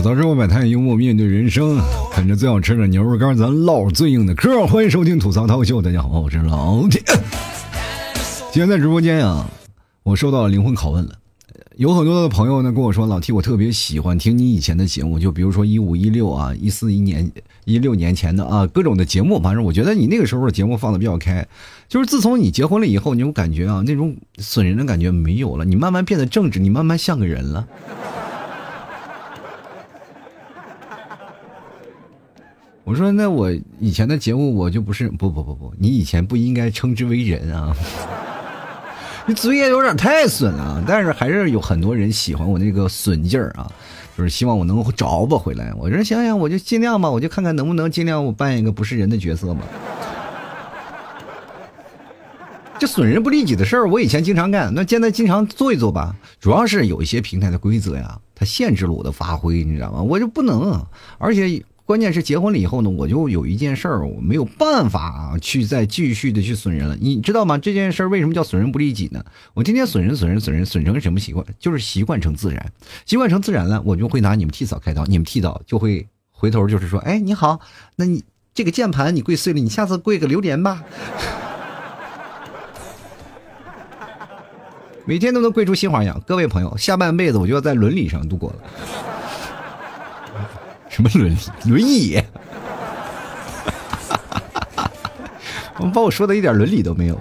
吐槽之后百态，幽默面对人生，啃着最好吃的牛肉干，咱唠最硬的嗑。欢迎收听吐槽涛秀，大家好，我是老铁。今天在直播间啊，我收到了灵魂拷问了。有很多的朋友呢跟我说，老 T，我特别喜欢听你以前的节目，就比如说一五一六啊，一四一年一六年前的啊各种的节目，反正我觉得你那个时候的节目放的比较开。就是自从你结婚了以后，你有感觉啊，那种损人的感觉没有了，你慢慢变得正直，你慢慢像个人了。我说，那我以前的节目我就不是不不不不，你以前不应该称之为人啊。你嘴也有点太损了，但是还是有很多人喜欢我那个损劲儿啊，就是希望我能找吧回来。我说想想，我就尽量吧，我就看看能不能尽量我扮演一个不是人的角色吧。这损人不利己的事儿，我以前经常干，那现在经常做一做吧。主要是有一些平台的规则呀，它限制了我的发挥，你知道吗？我就不能，而且。关键是结婚了以后呢，我就有一件事儿，我没有办法去再继续的去损人了。你知道吗？这件事儿为什么叫损人不利己呢？我天天损人、损人、损人，损成什么习惯？就是习惯成自然，习惯成自然了，我就会拿你们替嫂开刀，你们替嫂就会回头就是说：“哎，你好，那你这个键盘你跪碎了，你下次跪个榴莲吧。”每天都能跪出新花样。各位朋友，下半辈子我就要在伦理上度过了。什么轮轮椅？我把我说的一点伦理都没有。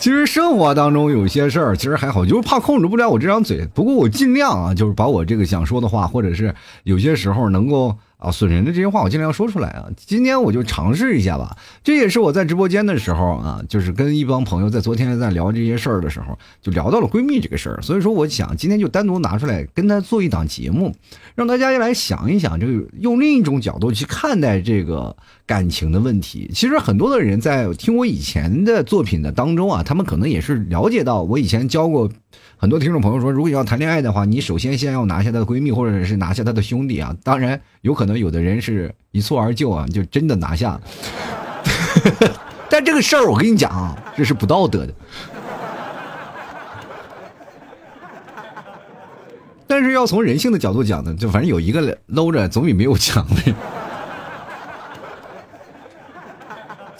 其实生活当中有些事儿，其实还好，就是怕控制不了我这张嘴。不过我尽量啊，就是把我这个想说的话，或者是有些时候能够。啊，损人的这些话我尽量说出来啊！今天我就尝试一下吧。这也是我在直播间的时候啊，就是跟一帮朋友在昨天在聊这些事儿的时候，就聊到了闺蜜这个事儿。所以说，我想今天就单独拿出来跟她做一档节目，让大家来想一想，这个用另一种角度去看待这个感情的问题。其实很多的人在听我以前的作品的当中啊，他们可能也是了解到我以前教过。很多听众朋友说，如果要谈恋爱的话，你首先先要拿下她的闺蜜，或者是拿下她的兄弟啊。当然，有可能有的人是一蹴而就啊，就真的拿下。但这个事儿，我跟你讲啊，这是不道德的。但是要从人性的角度讲呢，就反正有一个搂着，总比没有强的。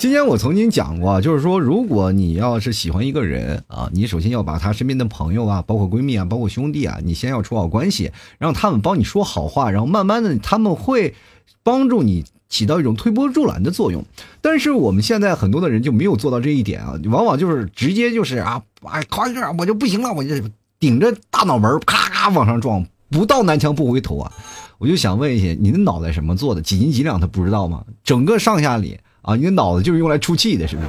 今天我曾经讲过，就是说，如果你要是喜欢一个人啊，你首先要把他身边的朋友啊，包括闺蜜啊，包括兄弟啊，你先要处好关系，让他们帮你说好话，然后慢慢的他们会帮助你起到一种推波助澜的作用。但是我们现在很多的人就没有做到这一点啊，往往就是直接就是啊，哎，考一个我就不行了，我就顶着大脑门咔咔往上撞，不到南墙不回头啊！我就想问一下，你的脑袋什么做的？几斤几两他不知道吗？整个上下里。啊，你的脑子就是用来出气的，是不是？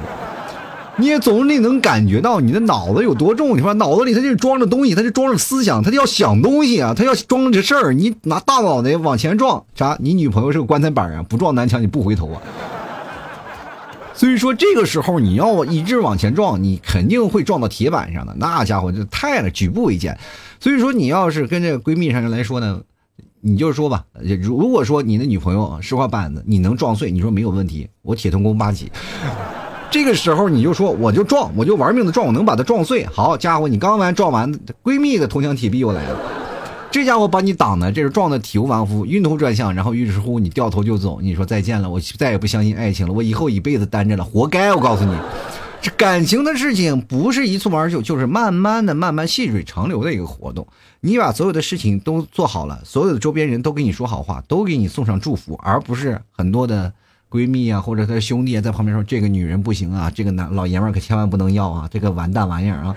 你也总得能感觉到你的脑子有多重。你说脑子里它就装着东西，它就装着思想，它就要想东西啊，它要装着事儿。你拿大脑袋往前撞，啥？你女朋友是个棺材板啊，不撞南墙你不回头啊。所以说这个时候你要一直往前撞，你肯定会撞到铁板上的。那家伙就太了，举步维艰。所以说你要是跟这个闺蜜上来说呢。你就说吧，如如果说你的女朋友石化板子，你能撞碎，你说没有问题，我铁通功八级。这个时候你就说，我就撞，我就玩命的撞，我能把它撞碎。好家伙，你刚完撞完，闺蜜的铜墙铁壁又来了，这家伙把你挡的，这是撞的体无完肤，晕头转向，然后于是乎你掉头就走，你说再见了，我再也不相信爱情了，我以后一辈子单着了，活该，我告诉你。感情的事情不是一蹴而就，就是慢慢的、慢慢细水长流的一个活动。你把所有的事情都做好了，所有的周边人都给你说好话，都给你送上祝福，而不是很多的闺蜜啊或者她的兄弟啊在旁边说这个女人不行啊，这个男老爷们可千万不能要啊，这个完蛋玩意儿啊。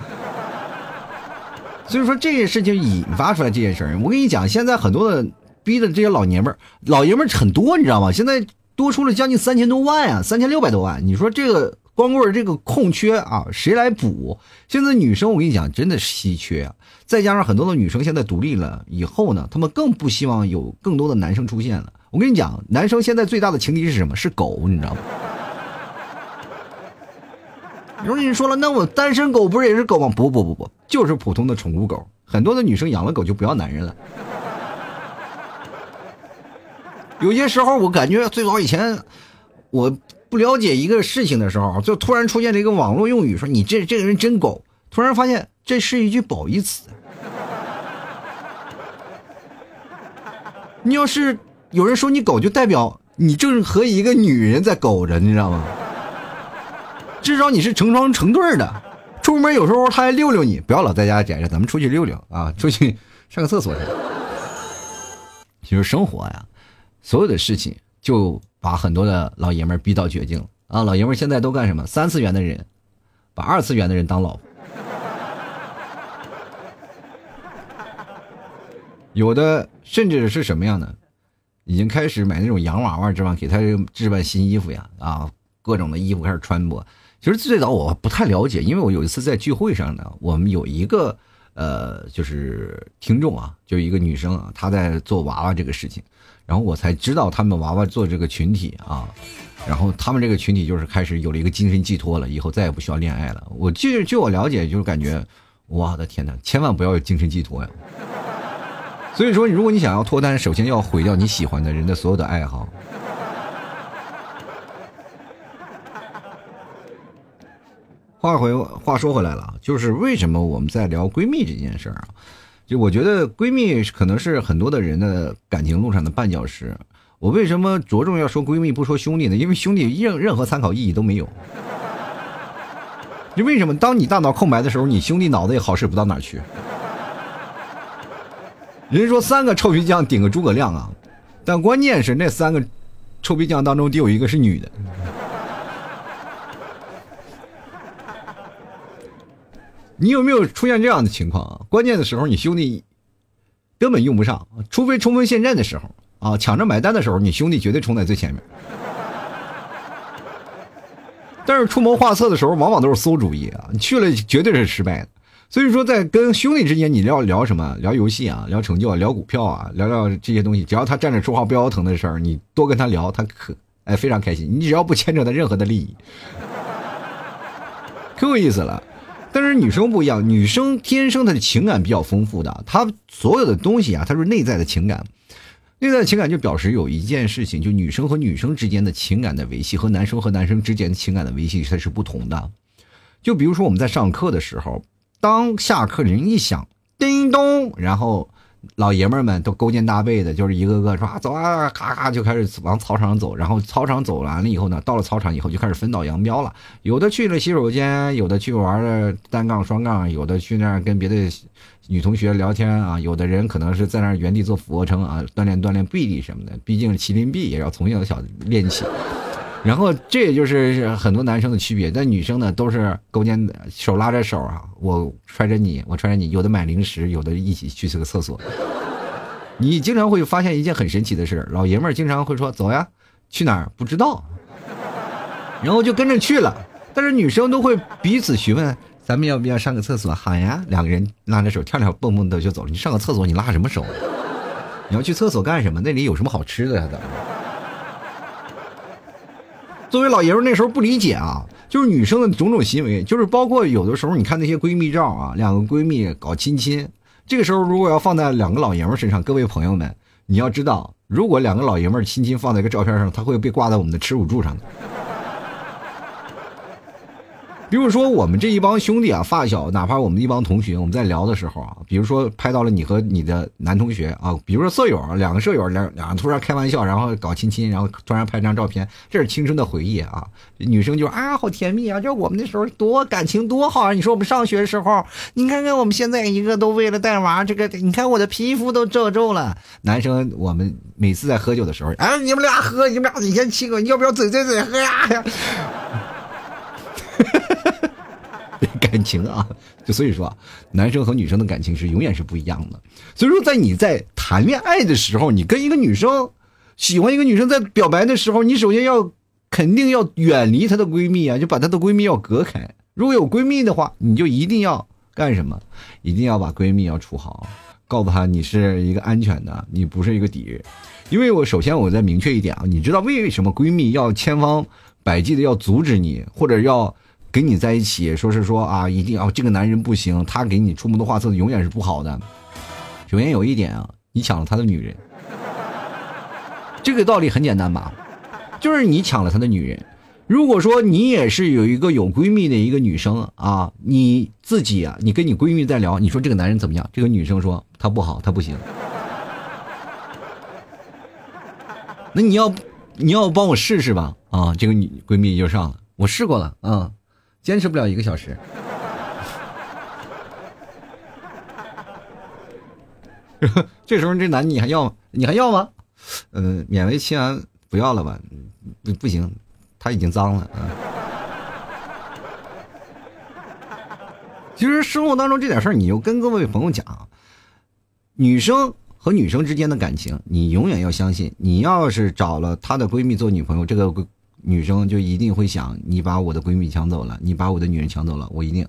所以说这件事情引发出来这件事儿，我跟你讲，现在很多的逼的这些老爷们儿，老爷们儿很多，你知道吗？现在多出了将近三千多万啊，三千六百多万，你说这个。光棍这个空缺啊，谁来补？现在女生我跟你讲，真的稀缺啊！再加上很多的女生现在独立了以后呢，她们更不希望有更多的男生出现了。我跟你讲，男生现在最大的情敌是什么？是狗，你知道吗？如果你说了，那我单身狗不是也是狗吗？不不不不，就是普通的宠物狗。很多的女生养了狗就不要男人了。有些时候我感觉，最早以前我。不了解一个事情的时候，就突然出现了一个网络用语，说你这这个人真狗。突然发现这是一句褒义词。你要是有人说你狗，就代表你正和一个女人在狗着，你知道吗？至少你是成双成对的。出门有时候他还溜溜你，不要老在家宅着，咱们出去溜溜啊，出去上个厕所去。其实生活呀，所有的事情就把很多的老爷们逼到绝境了啊！老爷们现在都干什么？三次元的人把二次元的人当老婆，有的甚至是什么样的，已经开始买那种洋娃娃，知道吗？给他置办新衣服呀啊，各种的衣服开始穿播。其实最早我不太了解，因为我有一次在聚会上呢，我们有一个呃，就是听众啊，就一个女生啊，她在做娃娃这个事情，然后我才知道他们娃娃做这个群体啊，然后他们这个群体就是开始有了一个精神寄托了，以后再也不需要恋爱了。我据据我了解，就是感觉，我的天哪，千万不要有精神寄托呀！所以说，如果你想要脱单，首先要毁掉你喜欢的人的所有的爱好。话回话说回来了，就是为什么我们在聊闺蜜这件事儿啊？就我觉得闺蜜可能是很多的人的感情路上的绊脚石。我为什么着重要说闺蜜不说兄弟呢？因为兄弟任任何参考意义都没有。就为什么当你大脑空白的时候，你兄弟脑子也好使不到哪去。人说三个臭皮匠顶个诸葛亮啊，但关键是那三个臭皮匠当中得有一个是女的。你有没有出现这样的情况啊？关键的时候，你兄弟根本用不上，除非冲锋陷阵的时候啊，抢着买单的时候，你兄弟绝对冲在最前面。但是出谋划策的时候，往往都是馊主意啊，你去了绝对是失败的。所以说，在跟兄弟之间，你聊聊什么？聊游戏啊，聊成就啊，聊股票啊，聊聊这些东西。只要他站着说话不腰疼的事儿，你多跟他聊，他可哎非常开心。你只要不牵扯他任何的利益，可有意思了。但是女生不一样，女生天生她的情感比较丰富的，她所有的东西啊，她是内在的情感，内在情感就表示有一件事情，就女生和女生之间的情感的维系和男生和男生之间的情感的维系它是不同的。就比如说我们在上课的时候，当下课铃一响，叮咚，然后。老爷们们都勾肩搭背的，就是一个个说走啊，咔咔就开始往操场走。然后操场走完了以后呢，到了操场以后就开始分道扬镳了。有的去了洗手间，有的去玩了单杠、双杠，有的去那儿跟别的女同学聊天啊。有的人可能是在那儿原地做俯卧撑啊，锻炼锻炼臂力什么的。毕竟麒麟臂也要从小小练起。然后这也就是很多男生的区别，但女生呢都是勾肩手拉着手啊，我揣着你，我揣着你，有的买零食，有的一起去这个厕所。你经常会发现一件很神奇的事老爷们儿经常会说走呀，去哪儿不知道，然后就跟着去了。但是女生都会彼此询问，咱们要不要上个厕所？好呀，两个人拉着手跳跳蹦蹦的就走了。你上个厕所你拉什么手？你要去厕所干什么？那里有什么好吃的呀？怎么？作为老爷们那时候不理解啊，就是女生的种种行为，就是包括有的时候你看那些闺蜜照啊，两个闺蜜搞亲亲，这个时候如果要放在两个老爷们身上，各位朋友们，你要知道，如果两个老爷们亲亲放在一个照片上，他会被挂在我们的耻辱柱上的。比如说，我们这一帮兄弟啊，发小，哪怕我们一帮同学，我们在聊的时候啊，比如说拍到了你和你的男同学啊，比如说舍友，两个舍友两两突然开玩笑，然后搞亲亲，然后突然拍张照片，这是青春的回忆啊。女生就啊，好甜蜜啊，就我们那时候多感情多好啊。你说我们上学的时候，你看看我们现在一个都为了带娃，这个你看我的皮肤都皱皱了。男生，我们每次在喝酒的时候，哎，你们俩喝，你们俩你先亲个，你要不要嘴对嘴喝呀？感情啊，就所以说，男生和女生的感情是永远是不一样的。所以说，在你在谈恋爱的时候，你跟一个女生喜欢一个女生，在表白的时候，你首先要肯定要远离她的闺蜜啊，就把她的闺蜜要隔开。如果有闺蜜的话，你就一定要干什么？一定要把闺蜜要处好，告诉她你是一个安全的，你不是一个敌人。因为我首先我再明确一点啊，你知道为什么闺蜜要千方百计的要阻止你，或者要？跟你在一起，说是说啊，一定要这个男人不行，他给你出谋划策永远是不好的。首先有一点啊，你抢了他的女人，这个道理很简单吧？就是你抢了他的女人。如果说你也是有一个有闺蜜的一个女生啊，你自己啊，你跟你闺蜜在聊，你说这个男人怎么样？这个女生说他不好，他不行。那你要你要帮我试试吧？啊，这个女闺蜜就上了，我试过了，啊，坚持不了一个小时。这时候这男你还要你还要吗？嗯，勉为其难不要了吧？不不行，他已经脏了啊。其实生活当中这点事儿，你就跟各位朋友讲，女生和女生之间的感情，你永远要相信，你要是找了她的闺蜜做女朋友，这个女生就一定会想，你把我的闺蜜抢走了，你把我的女人抢走了，我一定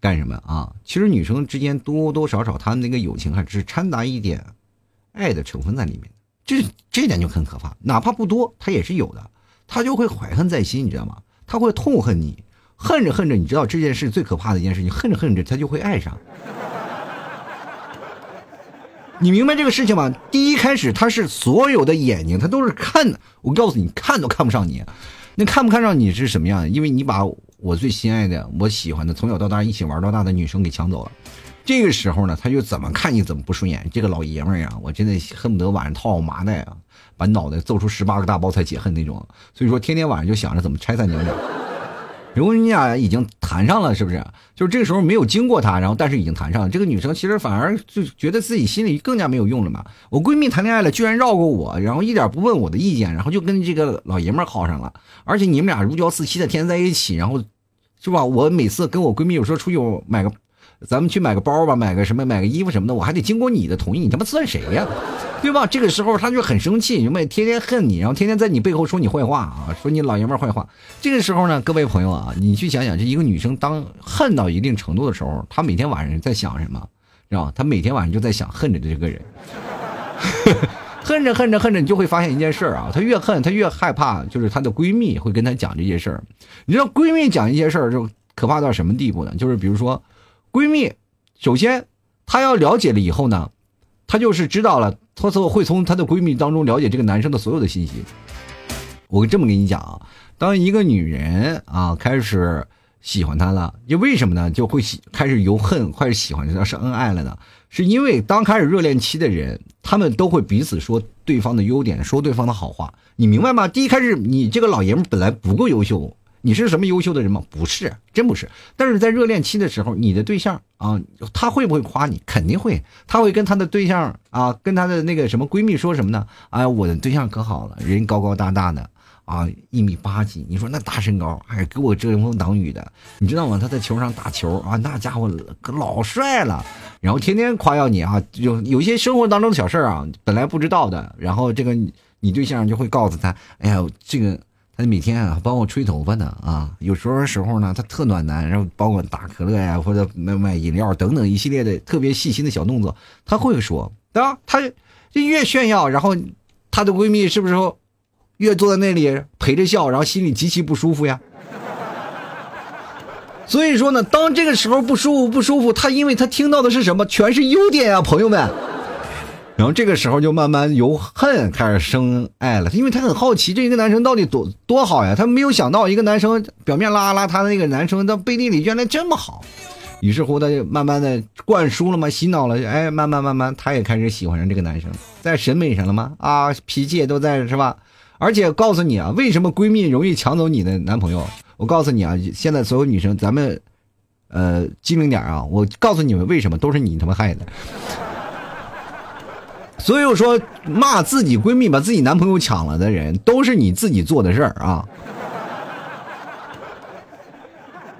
干什么啊？其实女生之间多多少少，她那个友情还是掺杂一点爱的成分在里面，这这点就很可怕，哪怕不多，她也是有的，她就会怀恨在心，你知道吗？她会痛恨你。恨着恨着，你知道这件事最可怕的一件事情，恨着恨着她就会爱上。你明白这个事情吗？第一开始他是所有的眼睛，他都是看的。我告诉你，看都看不上你。那看不看上你是什么样？因为你把我最心爱的、我喜欢的、从小到大一起玩到大的女生给抢走了。这个时候呢，他就怎么看你怎么不顺眼。这个老爷们儿啊，我真的恨不得晚上套麻袋啊，把脑袋揍出十八个大包才解恨那种。所以说，天天晚上就想着怎么拆散你们俩。如果你俩已经谈上了，是不是？就是这个时候没有经过他，然后但是已经谈上了。这个女生其实反而就觉得自己心里更加没有用了嘛。我闺蜜谈恋爱了，居然绕过我，然后一点不问我的意见，然后就跟这个老爷们儿好上了。而且你们俩如胶似漆的天天在一起，然后是吧？我每次跟我闺蜜有时候出去买个。咱们去买个包吧，买个什么，买个衣服什么的，我还得经过你的同意，你他妈算谁呀，对吧？这个时候他就很生气，因为天天恨你，然后天天在你背后说你坏话啊，说你老爷们坏话。这个时候呢，各位朋友啊，你去想想，这一个女生当恨到一定程度的时候，她每天晚上在想什么，知道吧？她每天晚上就在想恨着的这个人，恨着恨着恨着，你就会发现一件事啊，她越恨，她越害怕，就是她的闺蜜会跟她讲这些事儿。你知道闺蜜讲一些事儿就可怕到什么地步呢？就是比如说。闺蜜，首先，她要了解了以后呢，她就是知道了，她从会从她的闺蜜当中了解这个男生的所有的信息。我这么跟你讲啊，当一个女人啊开始喜欢他了，就为什么呢？就会喜开始由恨开始喜欢上是恩爱了呢？是因为刚开始热恋期的人，他们都会彼此说对方的优点，说对方的好话，你明白吗？第一开始，你这个老爷们本来不够优秀。你是什么优秀的人吗？不是，真不是。但是在热恋期的时候，你的对象啊，他会不会夸你？肯定会。他会跟他的对象啊，跟他的那个什么闺蜜说什么呢？哎，我的对象可好了，人高高大大的啊，一米八几。你说那大身高，哎，给我遮风挡雨的，你知道吗？他在球上打球啊，那家伙可老帅了。然后天天夸耀你啊，有有一些生活当中的小事啊，本来不知道的，然后这个你对象就会告诉他，哎呀，这个。每天啊帮我吹头发呢啊，有时候时候呢他特暖男，然后帮我打可乐呀或者买买饮料等等一系列的特别细心的小动作，他会说对吧？她就越炫耀，然后她的闺蜜是不是越坐在那里陪着笑，然后心里极其不舒服呀？所以说呢，当这个时候不舒服不舒服，他因为他听到的是什么？全是优点呀，朋友们。然后这个时候就慢慢由恨开始生爱了，因为他很好奇这一个男生到底多多好呀，他没有想到一个男生表面邋邋遢的那个男生，到背地里原来这么好，于是乎他就慢慢的灌输了嘛，洗脑了，哎，慢慢慢慢他也开始喜欢上这个男生，在审美上了吗？啊，脾气也都在是吧？而且告诉你啊，为什么闺蜜容易抢走你的男朋友？我告诉你啊，现在所有女生，咱们呃机灵点啊，我告诉你们为什么都是你他妈害的。所以说，骂自己闺蜜把自己男朋友抢了的人，都是你自己做的事儿啊！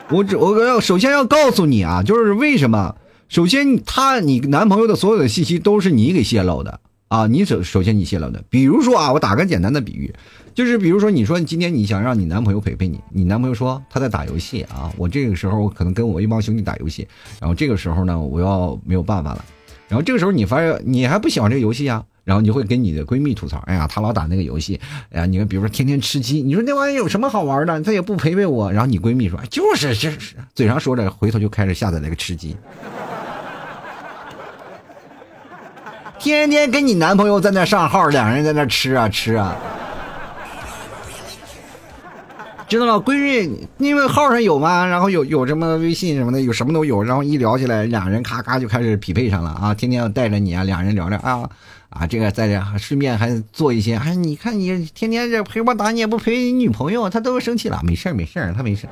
我只我要首先要告诉你啊，就是为什么？首先，他你男朋友的所有的信息都是你给泄露的啊！你首首先你泄露的，比如说啊，我打个简单的比喻，就是比如说你说今天你想让你男朋友陪陪你，你男朋友说他在打游戏啊，我这个时候可能跟我一帮兄弟打游戏，然后这个时候呢，我要没有办法了。然后这个时候你发现你还不喜欢这个游戏啊，然后你会跟你的闺蜜吐槽，哎呀，她老打那个游戏，哎呀，你们比如说天天吃鸡，你说那玩意有什么好玩的？她也不陪陪我。然后你闺蜜说，就是就是嘴上说着，回头就开始下载那个吃鸡，天天跟你男朋友在那上号，两人在那吃啊吃啊。知道了，闺蜜因为号上有嘛，然后有有什么微信什么的，有什么都有，然后一聊起来，俩人咔咔就开始匹配上了啊！天天要带着你啊，俩人聊聊啊啊，这个在这顺便还做一些，哎，你看你天天这陪我打，你也不陪你女朋友，她都生气了，没事没事她没事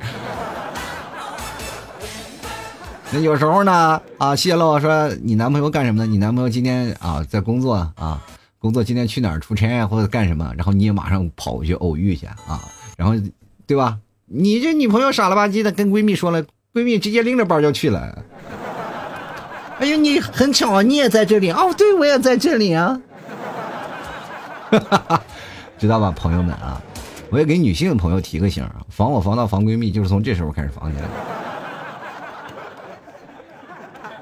那有时候呢啊，泄露说你男朋友干什么呢？你男朋友今天啊在工作啊，工作今天去哪儿出差啊或者干什么，然后你也马上跑过去偶遇去啊，然后。对吧？你这女朋友傻了吧唧的跟闺蜜说了，闺蜜直接拎着包就去了。哎呦，你很巧啊，你也在这里哦，对我也在这里啊。知道吧，朋友们啊，我也给女性朋友提个醒啊，防我防盗防闺蜜，就是从这时候开始防起来。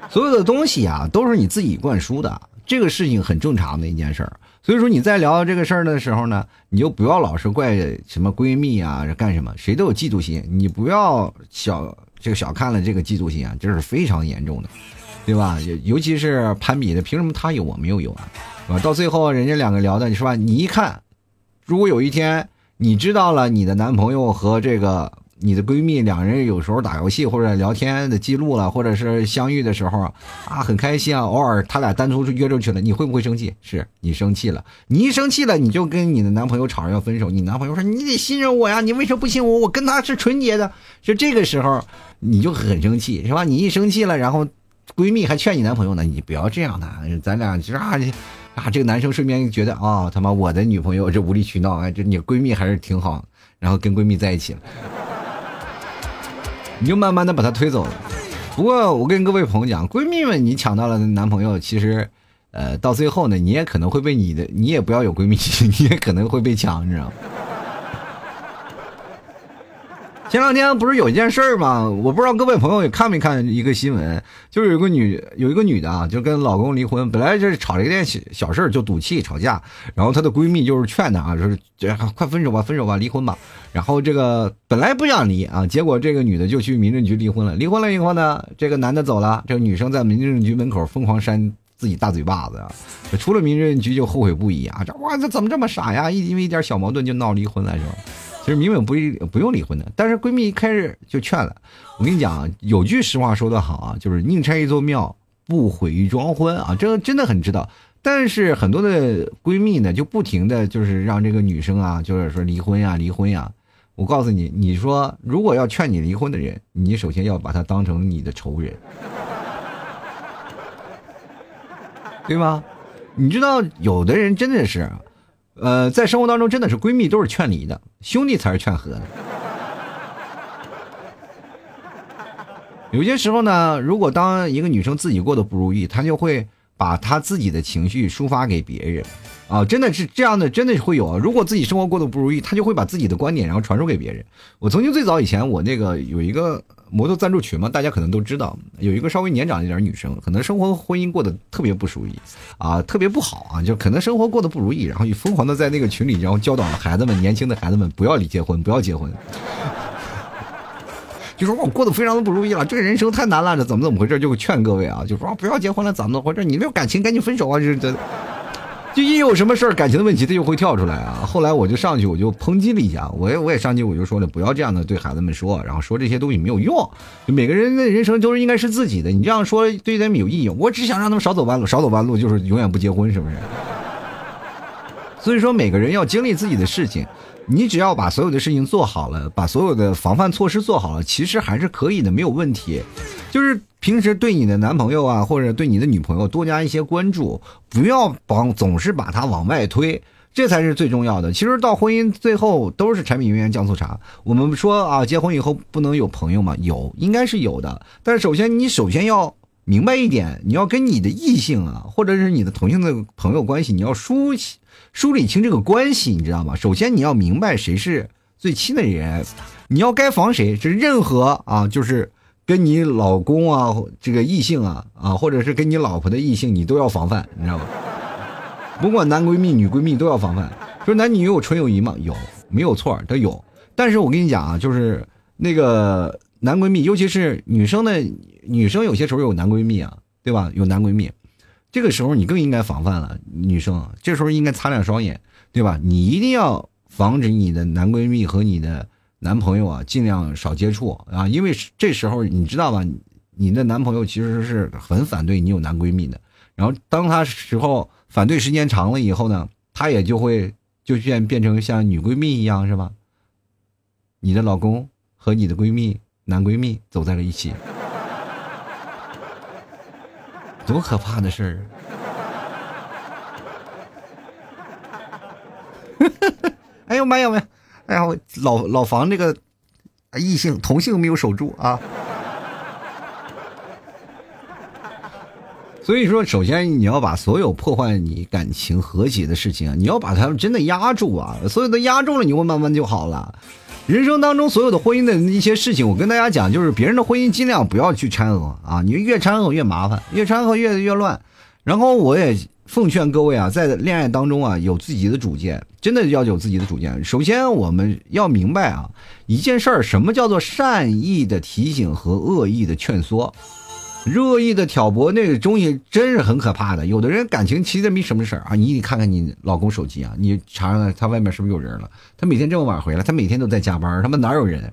所有的东西啊，都是你自己灌输的，这个事情很正常的一件事儿。所以说你在聊这个事儿的时候呢，你就不要老是怪什么闺蜜啊，干什么？谁都有嫉妒心，你不要小这个小看了这个嫉妒心啊，这是非常严重的，对吧？尤其是攀比的，凭什么他有我没有有啊？啊，到最后人家两个聊的，你是吧？你一看，如果有一天你知道了你的男朋友和这个。你的闺蜜两人有时候打游戏或者聊天的记录了，或者是相遇的时候啊，很开心啊。偶尔他俩单独约出去了，你会不会生气？是你生气了，你一生气了，你就跟你的男朋友吵着要分手。你男朋友说：“你得信任我呀，你为什么不信我？我跟他是纯洁的。”就这个时候，你就很生气，是吧？你一生气了，然后闺蜜还劝你男朋友呢：“你不要这样的，咱俩这啊啊，这个男生顺便觉得啊，他妈我的女朋友这无理取闹，哎，这你闺蜜还是挺好，然后跟闺蜜在一起了。”你就慢慢的把他推走了。不过我跟各位朋友讲，闺蜜们，你抢到了男朋友，其实，呃，到最后呢，你也可能会被你的，你也不要有闺蜜，你也可能会被抢，你知道吗？前两天不是有一件事儿吗？我不知道各位朋友也看没看一个新闻，就是有个女有一个女的啊，就跟老公离婚，本来就是吵了一件小小事儿就赌气吵架，然后她的闺蜜就是劝她啊，说是快分手吧，分手吧，离婚吧。然后这个本来不想离啊，结果这个女的就去民政局离婚了。离婚了以后呢，这个男的走了，这个女生在民政局门口疯狂扇自己大嘴巴子啊，出了民政局就后悔不已啊，这哇这怎么这么傻呀？一因为一点小矛盾就闹离婚了是吧？其实明明不不用离婚的，但是闺蜜一开始就劝了。我跟你讲，有句实话说得好啊，就是宁拆一座庙，不毁一桩婚啊，这个真的很知道。但是很多的闺蜜呢，就不停的就是让这个女生啊，就是说离婚呀，离婚呀。我告诉你，你说如果要劝你离婚的人，你首先要把他当成你的仇人，对吗？你知道有的人真的是。呃，在生活当中，真的是闺蜜都是劝离的，兄弟才是劝和的。有些时候呢，如果当一个女生自己过得不如意，她就会把她自己的情绪抒发给别人。啊，真的是这样的，真的是会有。如果自己生活过得不如意，她就会把自己的观点然后传授给别人。我曾经最早以前，我那个有一个摩托赞助群嘛，大家可能都知道，有一个稍微年长一点女生，可能生活婚姻过得特别不如意，啊，特别不好啊，就可能生活过得不如意，然后就疯狂的在那个群里，然后教导孩子们，年轻的孩子们不要离结婚，不要结婚，就说我过得非常的不如意了，这个人生太难了，这怎么怎么回事？就劝各位啊，就说不要结婚了，怎么怎么回事？你没有感情，赶紧分手啊！这这。就一有什么事儿，感情的问题，他就会跳出来啊。后来我就上去，我就抨击了一下，我也我也上去，我就说了，不要这样的对孩子们说，然后说这些东西没有用。就每个人的人生都是应该是自己的，你这样说对他们有意义。我只想让他们少走弯路，少走弯路就是永远不结婚，是不是？所以说，每个人要经历自己的事情，你只要把所有的事情做好了，把所有的防范措施做好了，其实还是可以的，没有问题。就是。平时对你的男朋友啊，或者对你的女朋友多加一些关注，不要把总是把他往外推，这才是最重要的。其实到婚姻最后都是柴米油盐酱醋茶。我们说啊，结婚以后不能有朋友吗？有，应该是有的。但是首先你首先要明白一点，你要跟你的异性啊，或者是你的同性的朋友关系，你要梳梳理清这个关系，你知道吗？首先你要明白谁是最亲的人，你要该防谁。是任何啊，就是。跟你老公啊，这个异性啊啊，或者是跟你老婆的异性，你都要防范，你知道吗？不管男闺蜜、女闺蜜都要防范。说男女有纯友谊吗？有，没有错，都有。但是我跟你讲啊，就是那个男闺蜜，尤其是女生的女生，有些时候有男闺蜜啊，对吧？有男闺蜜，这个时候你更应该防范了。女生这时候应该擦亮双眼，对吧？你一定要防止你的男闺蜜和你的男朋友啊，尽量少接触啊，因为这时候你知道吧，你的男朋友其实是很反对你有男闺蜜的。然后当他时候反对时间长了以后呢，他也就会就变变成像女闺蜜一样，是吧？你的老公和你的闺蜜男闺蜜走在了一起，多可怕的事儿！哎呦妈呀妈！哎呀，我老老房这个异性同性没有守住啊。所以说，首先你要把所有破坏你感情和谐的事情，你要把它们真的压住啊，所有的压住了，你会慢慢就好了。人生当中所有的婚姻的一些事情，我跟大家讲，就是别人的婚姻尽量不要去掺和啊，你越掺和越麻烦，越掺和越越乱。然后我也。奉劝各位啊，在恋爱当中啊，有自己的主见，真的要有自己的主见。首先，我们要明白啊，一件事儿，什么叫做善意的提醒和恶意的劝说，热意的挑拨，那个东西真是很可怕的。有的人感情其实没什么事儿啊，你得看看你老公手机啊，你查查他外面是不是有人了。他每天这么晚回来，他每天都在加班，他妈哪有人？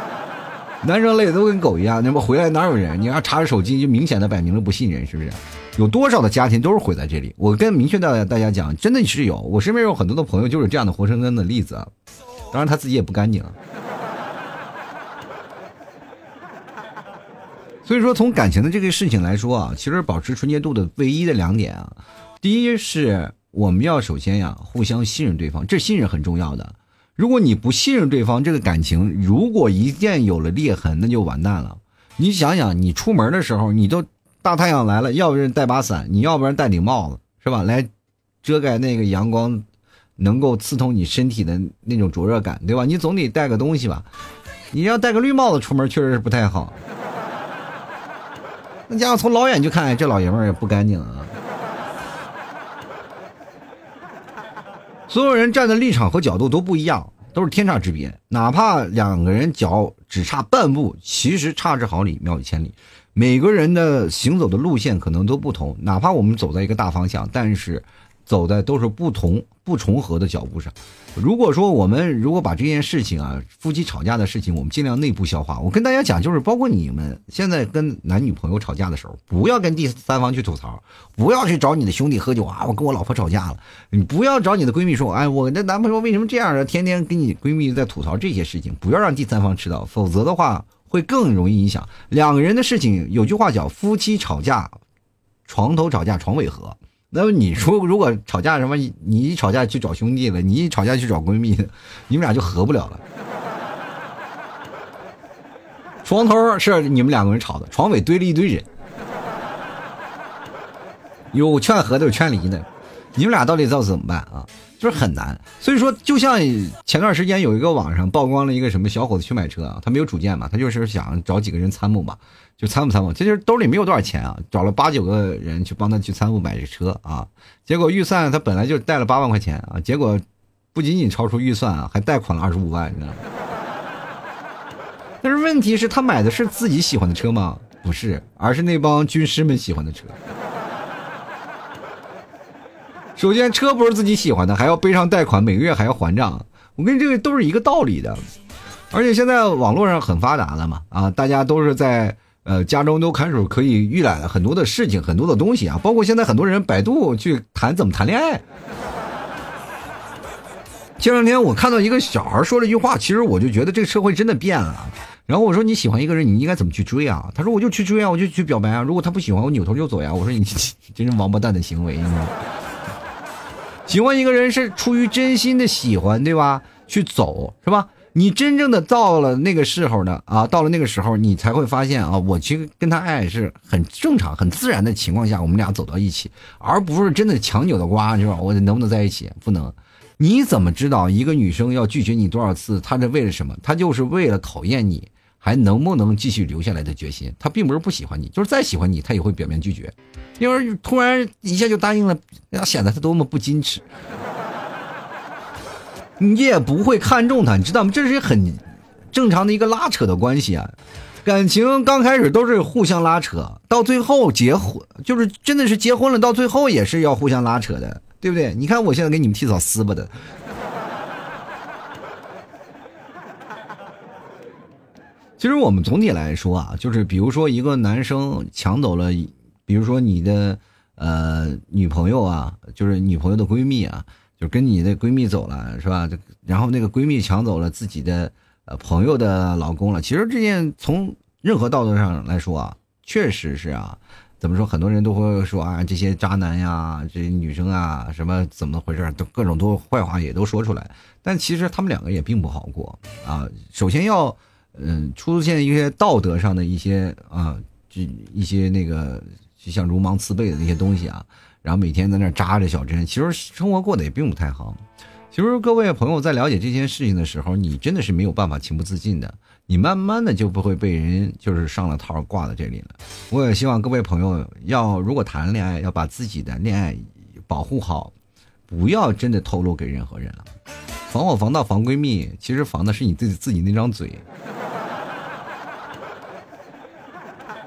男生累的都跟狗一样，那么回来哪有人？你要查着手机，就明显的摆明了不信任，是不是？有多少的家庭都是毁在这里？我跟明确的大家讲，真的是有。我身边有很多的朋友就是这样的活生生的例子啊。当然他自己也不干净。所以说，从感情的这个事情来说啊，其实保持纯洁度的唯一的两点啊，第一是我们要首先呀互相信任对方，这信任很重要的。如果你不信任对方，这个感情如果一旦有了裂痕，那就完蛋了。你想想，你出门的时候，你都。大太阳来了，要不然带把伞，你要不然戴顶帽子，是吧？来遮盖那个阳光能够刺痛你身体的那种灼热感，对吧？你总得带个东西吧？你要戴个绿帽子出门，确实是不太好。那家伙从老远就看，这老爷们儿也不干净啊。所有人站的立场和角度都不一样，都是天差之别。哪怕两个人脚只差半步，其实差之毫厘，谬以千里。每个人的行走的路线可能都不同，哪怕我们走在一个大方向，但是走的都是不同不重合的脚步上。如果说我们如果把这件事情啊，夫妻吵架的事情，我们尽量内部消化。我跟大家讲，就是包括你们现在跟男女朋友吵架的时候，不要跟第三方去吐槽，不要去找你的兄弟喝酒啊，我跟我老婆吵架了，你不要找你的闺蜜说，哎，我的男朋友为什么这样啊？天天跟你闺蜜在吐槽这些事情，不要让第三方知道，否则的话。会更容易影响两个人的事情。有句话叫“夫妻吵架，床头吵架床尾和”。那么你说，如果吵架什么，你一吵架去找兄弟了，你一吵架去找闺蜜了，你们俩就和不了了。床头是你们两个人吵的，床尾堆了一堆人，有劝和的，有劝离的，你们俩到底要怎么办啊？就是很难，所以说，就像前段时间有一个网上曝光了一个什么小伙子去买车啊，他没有主见嘛，他就是想找几个人参谋嘛，就参谋参谋，其实兜里没有多少钱啊，找了八九个人去帮他去参谋买这车啊，结果预算他本来就带了八万块钱啊，结果不仅仅超出预算啊，还贷款了二十五万，你知道吗？但是问题是，他买的是自己喜欢的车吗？不是，而是那帮军师们喜欢的车。首先，车不是自己喜欢的，还要背上贷款，每个月还要还账。我跟这个都是一个道理的。而且现在网络上很发达了嘛，啊，大家都是在呃家中都开始可以预览很多的事情，很多的东西啊，包括现在很多人百度去谈怎么谈恋爱。前两天我看到一个小孩说了一句话，其实我就觉得这个社会真的变了。然后我说你喜欢一个人，你应该怎么去追啊？他说我就去追啊，我就去表白啊。如果他不喜欢我，扭头就走呀。我说你真是王八蛋的行为。喜欢一个人是出于真心的喜欢，对吧？去走是吧？你真正的到了那个时候呢，啊，到了那个时候，你才会发现啊，我其实跟他爱是很正常、很自然的情况下，我们俩走到一起，而不是真的强扭的瓜，是吧？我能不能在一起？不能。你怎么知道一个女生要拒绝你多少次？她是为了什么？她就是为了考验你。还能不能继续留下来的决心？他并不是不喜欢你，就是再喜欢你，他也会表面拒绝。因为突然一下就答应了，显得他多么不矜持。你也不会看中他，你知道吗？这是很正常的一个拉扯的关系啊。感情刚开始都是互相拉扯，到最后结婚就是真的是结婚了，到最后也是要互相拉扯的，对不对？你看我现在给你们替嫂撕巴的。其实我们总体来说啊，就是比如说一个男生抢走了，比如说你的呃女朋友啊，就是女朋友的闺蜜啊，就跟你的闺蜜走了，是吧？然后那个闺蜜抢走了自己的呃朋友的老公了。其实这件从任何道德上来说啊，确实是啊。怎么说？很多人都会说啊，这些渣男呀，这些女生啊，什么怎么回事？都各种都坏话也都说出来。但其实他们两个也并不好过啊。首先要，嗯，出现一些道德上的一些啊，就一些那个，就像如芒刺背的那些东西啊。然后每天在那扎着小针，其实生活过得也并不太好。其实各位朋友在了解这件事情的时候，你真的是没有办法情不自禁的。你慢慢的就不会被人就是上了套挂在这里了。我也希望各位朋友要如果谈恋爱要把自己的恋爱保护好，不要真的透露给任何人了。防火防盗防闺蜜，其实防的是你自己自己那张嘴。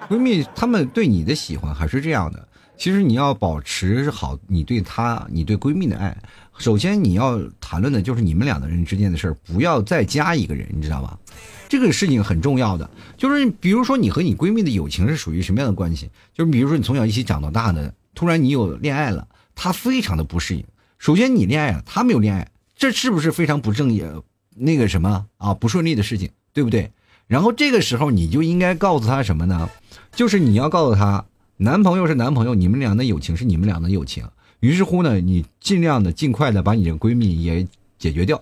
闺蜜她们对你的喜欢还是这样的，其实你要保持好你对她你对闺蜜的爱。首先你要谈论的就是你们两个人之间的事儿，不要再加一个人，你知道吧？这个事情很重要的，就是比如说你和你闺蜜的友情是属于什么样的关系？就是比如说你从小一起长到大的，突然你有恋爱了，她非常的不适应。首先你恋爱了，她没有恋爱，这是不是非常不正也、那个什么啊不顺利的事情，对不对？然后这个时候你就应该告诉她什么呢？就是你要告诉她，男朋友是男朋友，你们俩的友情是你们俩的友情。于是乎呢，你尽量的尽快的把你的闺蜜也解决掉，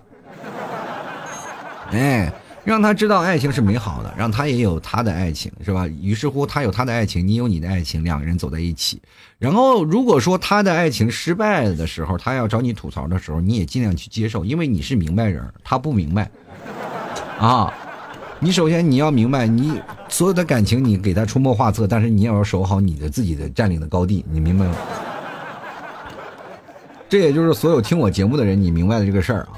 哎。让他知道爱情是美好的，让他也有他的爱情，是吧？于是乎，他有他的爱情，你有你的爱情，两个人走在一起。然后，如果说他的爱情失败的时候，他要找你吐槽的时候，你也尽量去接受，因为你是明白人，他不明白。啊，你首先你要明白，你所有的感情你给他出谋划策，但是你也要守好你的自己的占领的高地，你明白吗？这也就是所有听我节目的人，你明白的这个事儿啊。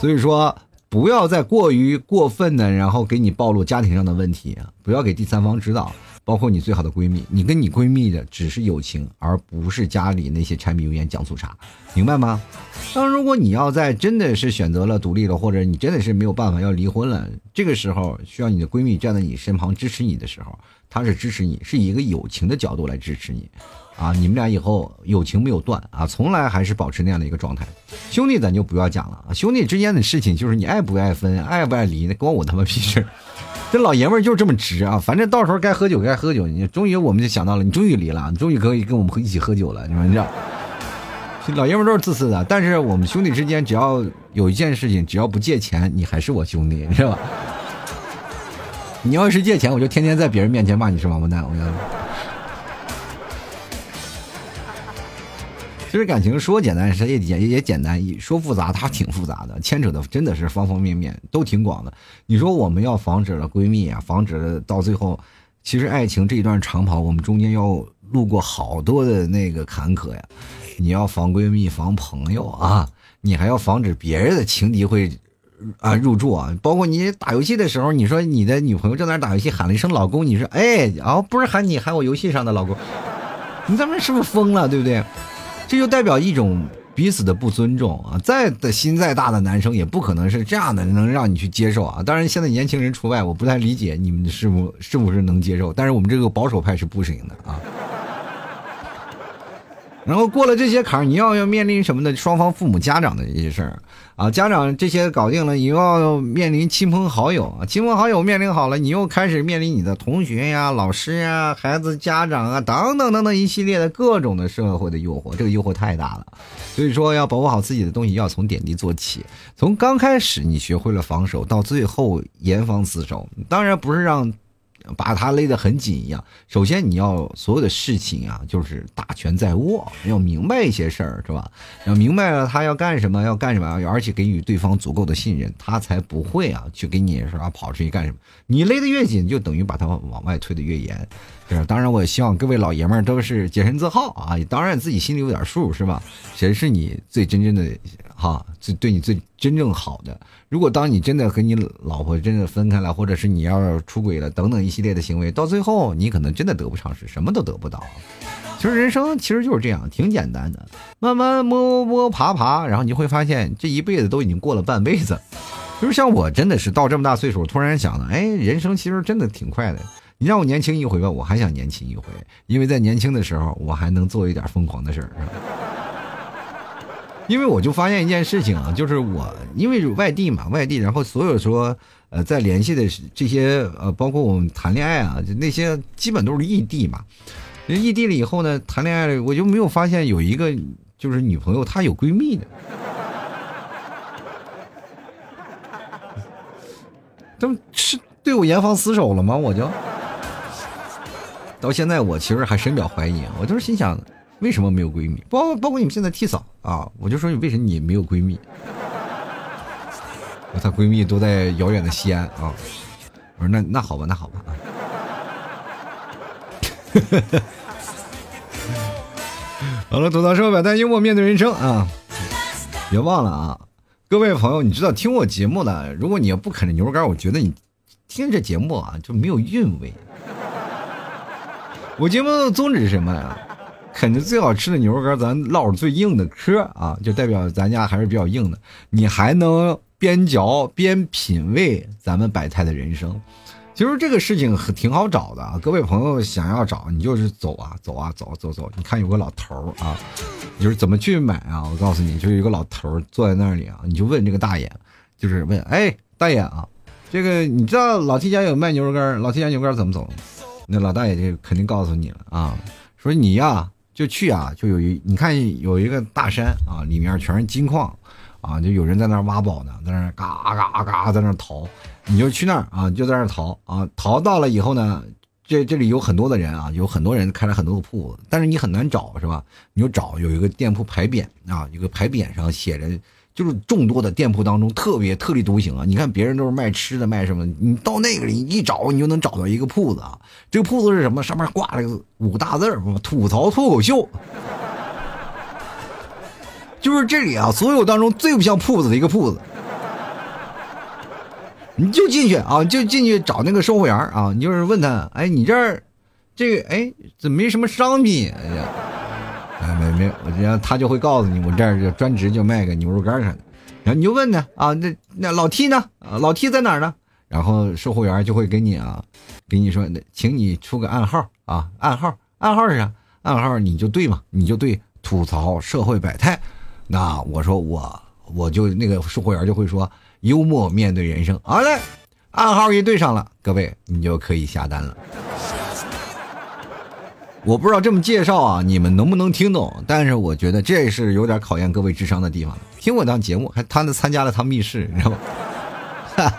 所以说。不要再过于过分的，然后给你暴露家庭上的问题，不要给第三方知道，包括你最好的闺蜜，你跟你闺蜜的只是友情，而不是家里那些柴米油盐酱醋茶，明白吗？当如果你要在真的是选择了独立了，或者你真的是没有办法要离婚了，这个时候需要你的闺蜜站在你身旁支持你的时候，她是支持你，是以一个友情的角度来支持你。啊，你们俩以后友情没有断啊，从来还是保持那样的一个状态。兄弟，咱就不要讲了啊，兄弟之间的事情就是你爱不爱分，爱不爱离，那关我他妈屁事。这老爷们儿就这么直啊，反正到时候该喝酒该喝酒。你终于我们就想到了，你终于离了，你终于可以跟我们一起喝酒了。你说你知道，老爷们都是自私的，但是我们兄弟之间只要有一件事情，只要不借钱，你还是我兄弟，你知道吧？你要是借钱，我就天天在别人面前骂你是王八蛋，我跟你说。其实感情说简单，实也也也简单；说复杂，它挺复杂的，牵扯的真的是方方面面，都挺广的。你说我们要防止了闺蜜啊，防止了到最后，其实爱情这一段长跑，我们中间要路过好多的那个坎坷呀。你要防闺蜜，防朋友啊，你还要防止别人的情敌会啊入住啊。包括你打游戏的时候，你说你的女朋友正在打游戏，喊了一声老公，你说哎，哦，不是喊你，喊我游戏上的老公，你咱们是不是疯了，对不对？这就代表一种彼此的不尊重啊！再的心再大的男生也不可能是这样的，能让你去接受啊！当然，现在年轻人除外，我不太理解你们是不是不是能接受，但是我们这个保守派是不行的啊。然后过了这些坎儿，你要要面临什么呢？双方父母家长的一些事儿啊，家长这些搞定了，你又要面临亲朋好友啊，亲朋好友面临好了，你又开始面临你的同学呀、老师呀、孩子家长啊等等等等一系列的各种的社会的诱惑，这个诱惑太大了，所以说要保护好自己的东西，要从点滴做起，从刚开始你学会了防守，到最后严防死守，当然不是让。把他勒得很紧一样。首先，你要所有的事情啊，就是大权在握，要明白一些事儿，是吧？要明白了他要干什么，要干什么，而且给予对方足够的信任，他才不会啊去给你是吧跑出去干什么。你勒得越紧，就等于把他往外推得越严。是，当然，我希望各位老爷们儿都是洁身自好啊。当然，自己心里有点数，是吧？谁是你最真正的哈，最对你最真正好的？如果当你真的和你老婆真的分开了，或者是你要出轨了等等一系列的行为，到最后你可能真的得不偿失，什么都得不到。其实人生其实就是这样，挺简单的，慢慢摸摸爬爬，然后你会发现这一辈子都已经过了半辈子。就是像我真的是到这么大岁数，突然想了，哎，人生其实真的挺快的。你让我年轻一回吧，我还想年轻一回，因为在年轻的时候，我还能做一点疯狂的事儿。因为我就发现一件事情啊，就是我因为外地嘛，外地，然后所有说呃在联系的这些呃，包括我们谈恋爱啊，就那些基本都是异地嘛。异地了以后呢，谈恋爱了，我就没有发现有一个就是女朋友她有闺蜜的。都是对我严防死守了吗？我就到现在，我其实还深表怀疑。我就是心想。为什么没有闺蜜？包包括你们现在替嫂啊，我就说你为什么你没有闺蜜？我她闺蜜都在遥远的西安啊。我说那那好吧，那好吧。好了，吐槽社会百态，幽默面对人生啊！别忘了啊，各位朋友，你知道听我节目的，如果你要不啃着牛肉干，我觉得你听这节目啊就没有韵味。我节目的宗旨是什么呀？啃着最好吃的牛肉干，咱唠着最硬的嗑啊，就代表咱家还是比较硬的。你还能边嚼边品味咱们百态的人生。其实这个事情很挺好找的啊，各位朋友想要找，你就是走啊走啊走走走。你看有个老头儿啊，就是怎么去买啊？我告诉你，就是有个老头儿坐在那里啊，你就问这个大爷，就是问，哎，大爷啊，这个你知道老 T 家有卖牛肉干，老 T 家牛肉干怎么走？那老大爷就肯定告诉你了啊，说你呀。就去啊，就有一你看有一个大山啊，里面全是金矿，啊，就有人在那挖宝呢，在那嘎嘎嘎在那淘，你就去那儿啊，就在那淘啊，淘到了以后呢，这这里有很多的人啊，有很多人开了很多的铺子，但是你很难找是吧？你就找有一个店铺牌匾啊，一个牌匾上写着。就是众多的店铺当中特别特立独行啊！你看别人都是卖吃的卖什么，你到那个里一找，你就能找到一个铺子啊。这个铺子是什么？上面挂了个五大字吐槽脱口秀。就是这里啊，所有当中最不像铺子的一个铺子。你就进去啊，就进去找那个售货员啊，你就是问他，哎，你这儿这个哎怎么没什么商品？哎呀。哎，没没，然后他就会告诉你，我这儿就专职就卖个牛肉干啥的，然后你就问他啊，那那老 T 呢？啊，老 T 在哪儿呢？然后售货员就会给你啊，给你说，请你出个暗号啊，暗号，暗号是啥？暗号你就对嘛，你就对吐槽社会百态。那我说我我就那个售货员就会说幽默面对人生。好嘞，暗号一对上了，各位你就可以下单了。我不知道这么介绍啊，你们能不能听懂？但是我觉得这是有点考验各位智商的地方。听我当节目，还他参加了趟密室，你知道吗？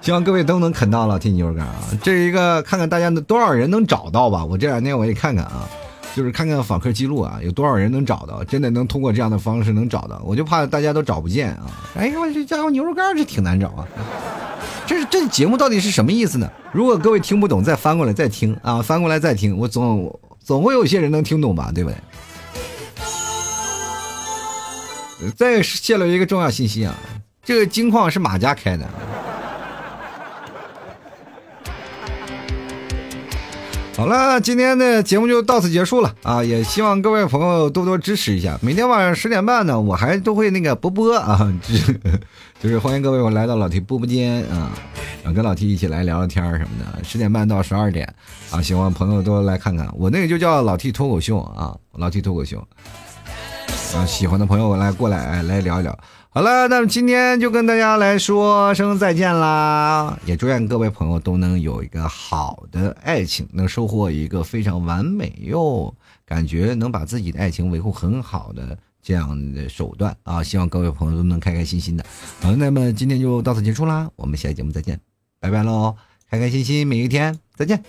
希望各位都能啃到了听牛肉干啊！这是一个看看大家的多少人能找到吧。我这两天我也看看啊，就是看看访客记录啊，有多少人能找到，真的能通过这样的方式能找到。我就怕大家都找不见啊！哎呦，这家伙牛肉干这挺难找啊。这是这节目到底是什么意思呢？如果各位听不懂，再翻过来再听啊，翻过来再听，我总总会有些人能听懂吧，对不对？再泄露一个重要信息啊，这个金矿是马家开的。好了，今天的节目就到此结束了啊！也希望各位朋友多多支持一下。每天晚上十点半呢，我还都会那个播播啊，就是欢迎各位我来到老 T 播播间啊，跟老 T 一起来聊聊天什么的。十点半到十二点啊，喜欢朋友都来看看。我那个就叫老 T 脱口秀啊，老 T 脱口秀啊，喜欢的朋友来过来来聊一聊。好了，那么今天就跟大家来说声再见啦！也祝愿各位朋友都能有一个好的爱情，能收获一个非常完美又感觉能把自己的爱情维护很好的这样的手段啊！希望各位朋友都能开开心心的。好，那么今天就到此结束啦，我们下期节目再见，拜拜喽！开开心心每一天，再见。